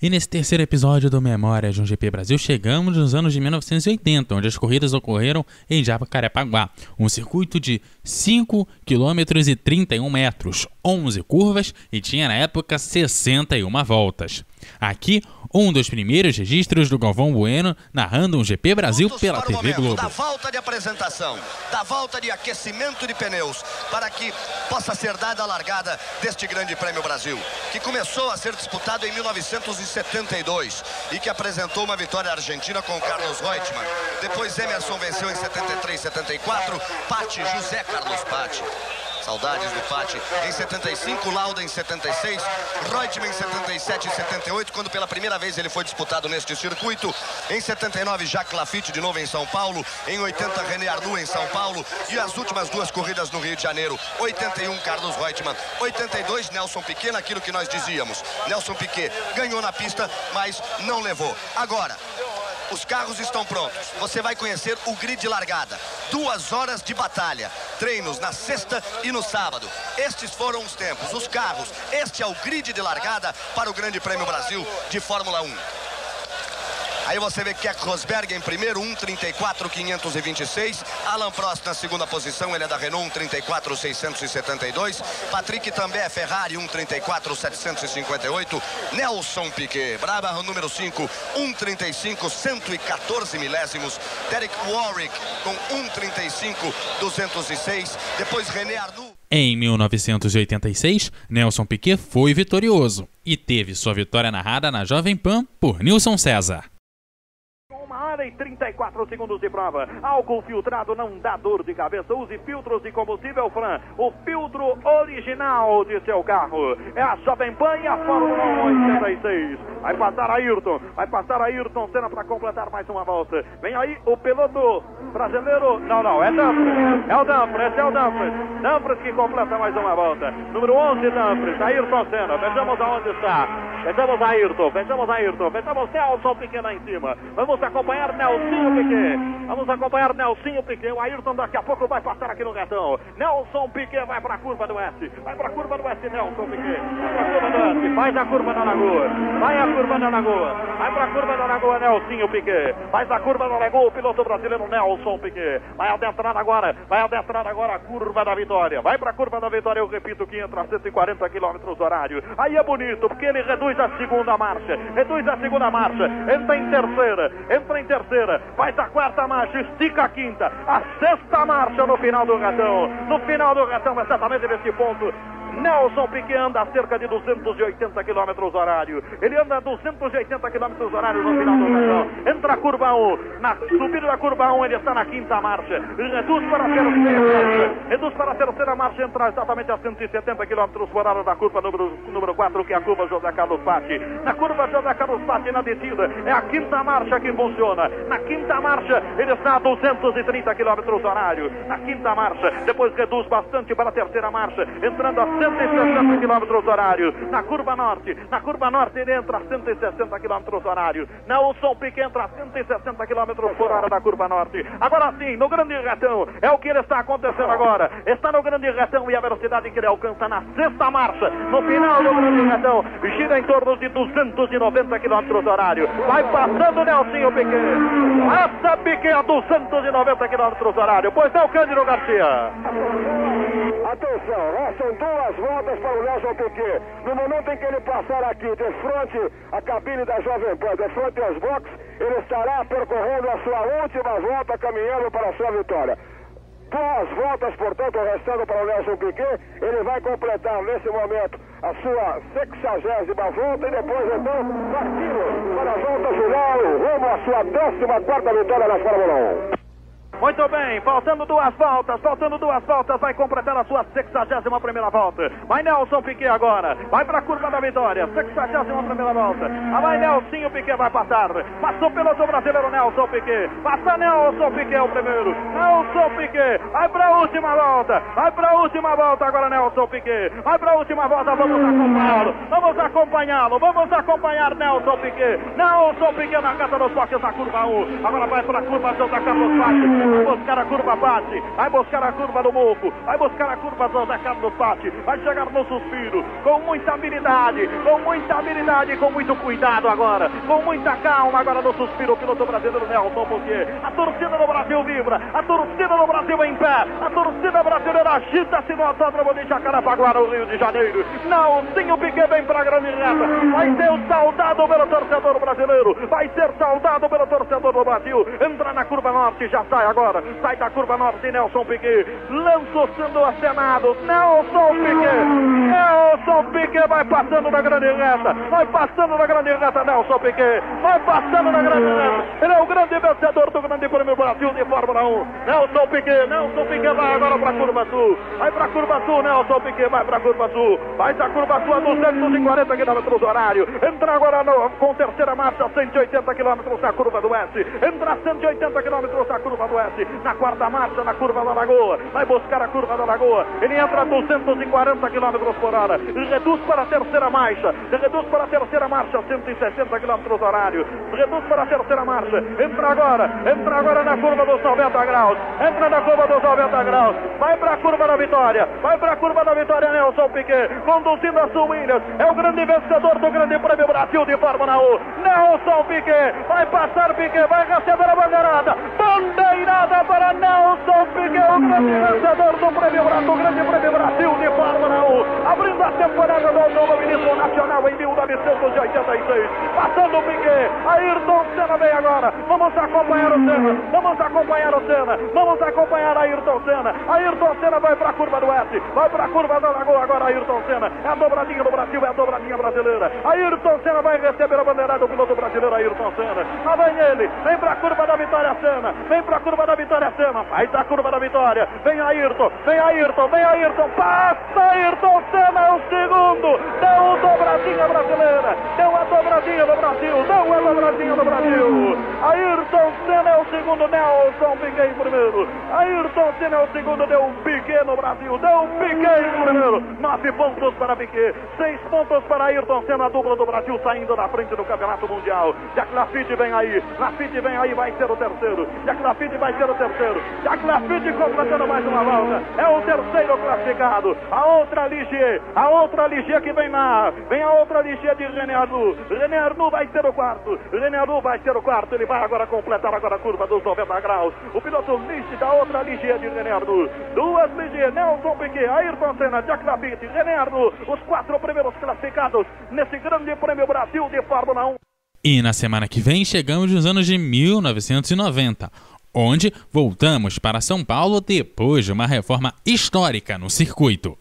E nesse terceiro episódio do Memória de um GP Brasil, chegamos nos anos de 1980, onde as corridas ocorreram em Jacarepaguá, um circuito de 5 km e 31 metros, 11 curvas e tinha na época 61 voltas. Aqui, um dos primeiros registros do Galvão Bueno narrando um GP Brasil pela TV momento, Globo. Da volta de apresentação, da volta de aquecimento de pneus, para que possa ser dada a largada deste Grande Prêmio Brasil, que começou a ser disputado em 1972 e que apresentou uma vitória argentina com Carlos Reutemann. Depois Emerson venceu em 73, 74, Patti, José Carlos Patti. Saudades do Pati. Em 75, Lauda em 76, Reutemann em 77 e 78, quando pela primeira vez ele foi disputado neste circuito. Em 79, Jacques Lafitte de novo em São Paulo. Em 80, René Arnoux em São Paulo. E as últimas duas corridas no Rio de Janeiro. 81, Carlos Reutemann. 82, Nelson Piquet, naquilo que nós dizíamos. Nelson Piquet ganhou na pista, mas não levou. Agora, os carros estão prontos. Você vai conhecer o grid de largada. Duas horas de batalha. Treinos na sexta e no sábado. Estes foram os tempos, os carros. Este é o grid de largada para o Grande Prêmio Brasil de Fórmula 1. Aí você vê Keck Rosberg em primeiro, 1,34,526. Alan Prost na segunda posição, ele é da Renault, 1,34,672. Patrick também é Ferrari, 1,34,758. Nelson Piquet, Brabham número 5, 1,35, 114 milésimos. Derek Warwick com 1,35,206. Depois René Arnoux. Em 1986, Nelson Piquet foi vitorioso e teve sua vitória narrada na Jovem Pan por Nilson César hora e 34 segundos de prova. Álcool filtrado não dá dor de cabeça. Use filtros de combustível Fran. O filtro original de seu carro. É a Jovem Pan e a Fórmula 1 86. Vai passar Ayrton. Vai passar Ayrton Senna para completar mais uma volta. Vem aí o piloto brasileiro. Não, não, é Dumfries. É o Dumfries, esse é o Dumfries. Dumfries que completa mais uma volta. Número 11, Dumfries. Ayrton Senna. Vejamos aonde está. Vejamos Ayrton. Vejamos Ayrton. Vejamos Nelson pequeno em cima. Vamos acompanhar Nelsinho Piquet. Vamos acompanhar Nelsinho Piquet. O Ayrton daqui a pouco vai passar aqui no retão. Nelson Piquet vai para a curva do S. Vai para a curva do S, Nelson Piquet. Vai para a curva do S. Faz a curva da Lagoa. Vai a curva da Lagoa. Vai para a curva da Lagoa, Nelsinho Piquet. Faz a curva da Lagoa, o piloto brasileiro Nelson Piquet. Vai adentrar agora. Vai adentrar agora a curva da vitória. Vai para a curva da vitória, eu repito, que entra a 140 km horário. Aí é bonito, porque ele reduz a segunda marcha. Reduz a segunda marcha. Entra em terceira. Entra em terceira terceira, faz a quarta marcha, estica a quinta, a sexta marcha no final do ratão. No final do ratão, exatamente nesse ponto, Nelson Piquet anda a cerca de 280 km horário. Ele anda a 280 km horário no final do canal. Entra a curva 1. Na subida da curva 1 ele está na quinta marcha. Reduz para a terceira. Reduz para a terceira marcha. Entra exatamente a 170 km por hora da curva número, número 4, que é a curva José Carlos Patti. Na curva José Carlos Patti na descida. É a quinta marcha que funciona. Na quinta marcha ele está a 230 km horário. Na quinta marcha. Depois reduz bastante para a terceira marcha. Entrando a 160 km horário. Na curva norte, na curva norte ele entra a 160 km horário. Nelson Piquet entra a 160 km por hora da curva norte. Agora sim, no grande retão, é o que ele está acontecendo agora. Está no grande retão e a velocidade que ele alcança na sexta marcha, no final do grande retão, gira em torno de 290 km horário. Vai passando Nelson Piquet. Passa Piquet a 290 km horário. Pois é o Cândido Garcia. Atenção, restam duas voltas para o Nelson Piquet. No momento em que ele passar aqui de frente à cabine da Jovem Pan, de frente aos boxes, ele estará percorrendo a sua última volta, caminhando para a sua vitória. Duas voltas, portanto, restando para o Nelson Piquet. Ele vai completar nesse momento a sua sexagésima volta e depois então partindo para a volta final rumo à sua décima quarta vitória na Fórmula 1. Muito bem, faltando duas voltas, faltando duas voltas, vai completar a sua 61 primeira volta. Vai Nelson Piquet agora, vai para a curva da vitória, 61 primeira volta. Ah, vai Nelson Piquet, vai passar. Passou pelo piloto brasileiro Nelson Piquet. Passa Nelson Piquet o primeiro. Nelson Piquet, vai para a última volta, vai para a última volta agora Nelson Piquet. Vai para a última volta, vamos acompanhá-lo, vamos acompanhá-lo, vamos acompanhar Nelson Piquet. Nelson Piquet na casa dos boxes da curva 1. Agora vai para a curva Santa Carlos Pátio. Vai buscar a curva Pati, vai buscar a curva do Moco, vai buscar a curva do Zé Carlos Pati, vai chegar no suspiro, com muita habilidade, com muita habilidade, com muito cuidado agora, com muita calma agora no suspiro, o piloto brasileiro Nelson porque a torcida do Brasil vibra, a torcida do Brasil em pé, a torcida brasileira agita-se no autódromo de Jacarapaguá, no Rio de Janeiro, não, sim, o Piquet vem para a grande reta, vai ser saudado pelo torcedor brasileiro, vai ser saudado pelo torcedor do Brasil, entra na curva norte, já sai agora, sai da curva norte, Nelson Piquet, lançou sendo acenado, Nelson Piquet, Nelson Piquet vai passando na grande reta, vai passando na grande reta, Nelson Piquet, vai passando na grande reta, ele é o grande vencedor do Grande Prêmio Brasil de Fórmula 1, Nelson Piquet, Nelson Piquet vai agora para a curva sul, vai para a curva sul, Nelson Piquet vai para a curva sul, vai da curva sul a 240 km horário, entra agora no, com terceira marcha, 180 km na curva do S, entra 180 km na curva do S, na quarta marcha, na curva da Lagoa, vai buscar a curva da Lagoa, ele entra a 240 km por hora, reduz para a terceira marcha, reduz para a terceira marcha, 160 km horário, reduz para a terceira marcha, entra agora, entra agora na curva dos 90 graus, entra na curva dos 90 graus, vai para a curva da vitória, vai para a curva da vitória, Nelson Piquet, conduzindo a sua Williams, é o grande vencedor do Grande Prêmio Brasil de Fórmula 1, Nelson Piquet, vai passar Piquet, vai receber a bandeirada, bandeirada para Nelson Piquet, o grande vencedor do Prêmio Brasil, Grande Prêmio Brasil de Fórmula 1, abrindo a temporada do automobilismo nacional em 1986, passando o Piquet, Ayrton Senna vem agora, vamos acompanhar o Senna, vamos acompanhar o Senna, vamos acompanhar Ayrton Senna, Ayrton Senna vai para a curva do S, vai para a curva da Lagoa agora Ayrton Senna, é a dobradinha do Brasil, é a dobradinha brasileira, Ayrton Senna vai receber a bandeirada do piloto brasileiro Ayrton Senna, lá vem ele, vem para a curva da vitória Senna, vem para a curva da vitória Senna, vai da curva da vitória, vem Ayrton, vem Ayrton, vem Ayrton, passa Ayrton Senna é o segundo, deu dobradinha brasileira, deu dobradinha do Brasil, deu a dobradinha do Brasil, Ayrton Senna é o segundo, Nelson Piquet em primeiro, Ayrton Senna é o segundo, deu um Piquet no Brasil, deu um Piquet em primeiro, nove pontos para Piquet, seis pontos para Ayrton Senna, a dupla do Brasil saindo na frente do Campeonato Mundial, Jack Lafitte vem aí, Lafitte vem aí, vai ser o terceiro, Jack Lafitte vai ser o terceiro, Jack Lafitte completando mais uma volta, é o terceiro classificado, a outra Ligier, a outra Ligier que vem na, vem a outra Ligier de René Arnoux, René Arnoux vai ser o quarto, René Arnoux vai ser o quarto, ele vai agora completar agora a curva dos 90 graus, o piloto Ligier da outra Ligier de René Arnoux, duas Ligier, Nelson Piquet, Ayrton Senna, Jack Lafitte, René Arnoux, os quatro primeiros classificados nesse grande prêmio Brasil de Fórmula 1. E na semana que vem chegamos nos anos de 1990, onde voltamos para São Paulo depois de uma reforma histórica no circuito.